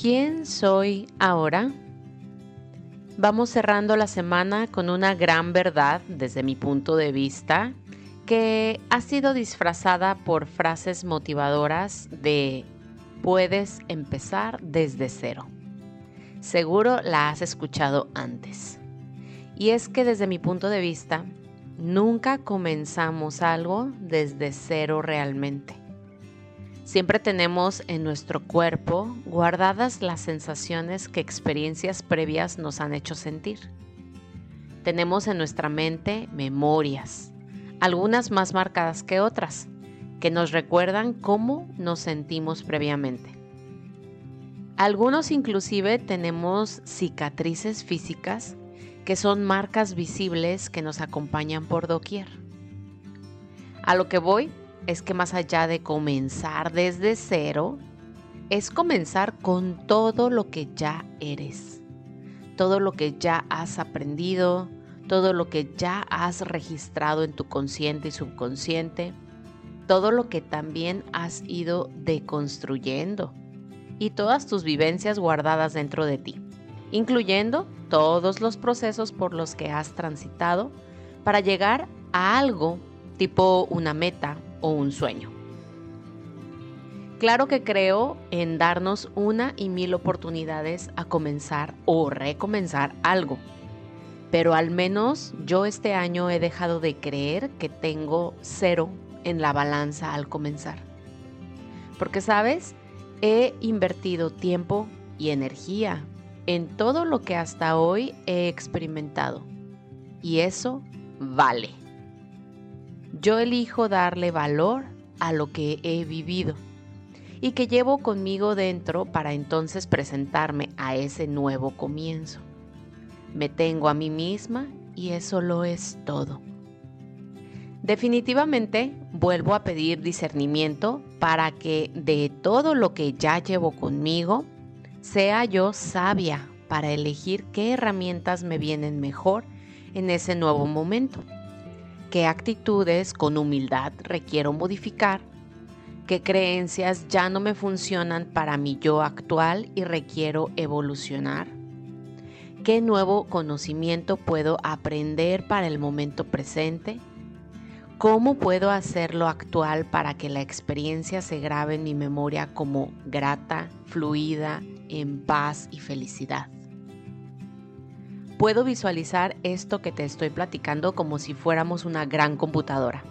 ¿Quién soy ahora? Vamos cerrando la semana con una gran verdad desde mi punto de vista que ha sido disfrazada por frases motivadoras de puedes empezar desde cero. Seguro la has escuchado antes. Y es que desde mi punto de vista, nunca comenzamos algo desde cero realmente. Siempre tenemos en nuestro cuerpo guardadas las sensaciones que experiencias previas nos han hecho sentir. Tenemos en nuestra mente memorias, algunas más marcadas que otras, que nos recuerdan cómo nos sentimos previamente. Algunos inclusive tenemos cicatrices físicas que son marcas visibles que nos acompañan por doquier. A lo que voy es que más allá de comenzar desde cero, es comenzar con todo lo que ya eres, todo lo que ya has aprendido, todo lo que ya has registrado en tu consciente y subconsciente, todo lo que también has ido deconstruyendo y todas tus vivencias guardadas dentro de ti, incluyendo todos los procesos por los que has transitado para llegar a algo tipo una meta, o un sueño. Claro que creo en darnos una y mil oportunidades a comenzar o recomenzar algo, pero al menos yo este año he dejado de creer que tengo cero en la balanza al comenzar. Porque, ¿sabes? He invertido tiempo y energía en todo lo que hasta hoy he experimentado. Y eso vale yo elijo darle valor a lo que he vivido y que llevo conmigo dentro para entonces presentarme a ese nuevo comienzo. Me tengo a mí misma y eso lo es todo. Definitivamente vuelvo a pedir discernimiento para que de todo lo que ya llevo conmigo, sea yo sabia para elegir qué herramientas me vienen mejor en ese nuevo momento qué actitudes con humildad requiero modificar, qué creencias ya no me funcionan para mi yo actual y requiero evolucionar, qué nuevo conocimiento puedo aprender para el momento presente, cómo puedo hacerlo actual para que la experiencia se grabe en mi memoria como grata, fluida, en paz y felicidad puedo visualizar esto que te estoy platicando como si fuéramos una gran computadora.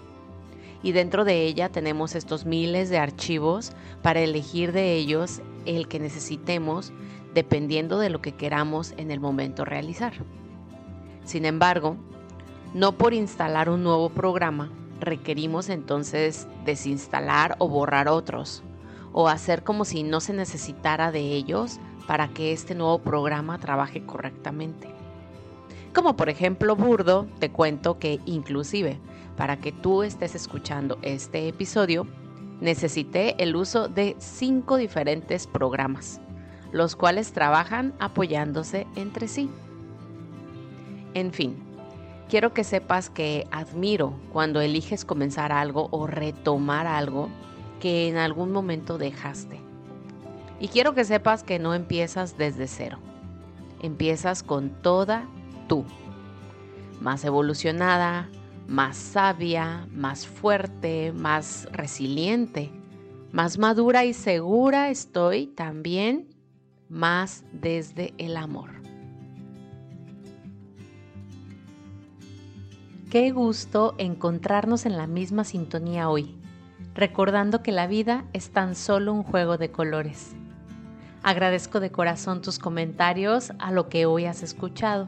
Y dentro de ella tenemos estos miles de archivos para elegir de ellos el que necesitemos dependiendo de lo que queramos en el momento realizar. Sin embargo, no por instalar un nuevo programa requerimos entonces desinstalar o borrar otros, o hacer como si no se necesitara de ellos para que este nuevo programa trabaje correctamente. Como por ejemplo burdo, te cuento que inclusive para que tú estés escuchando este episodio, necesité el uso de cinco diferentes programas, los cuales trabajan apoyándose entre sí. En fin, quiero que sepas que admiro cuando eliges comenzar algo o retomar algo que en algún momento dejaste. Y quiero que sepas que no empiezas desde cero. Empiezas con toda tú. Más evolucionada, más sabia, más fuerte, más resiliente, más madura y segura estoy también más desde el amor. Qué gusto encontrarnos en la misma sintonía hoy, recordando que la vida es tan solo un juego de colores. Agradezco de corazón tus comentarios a lo que hoy has escuchado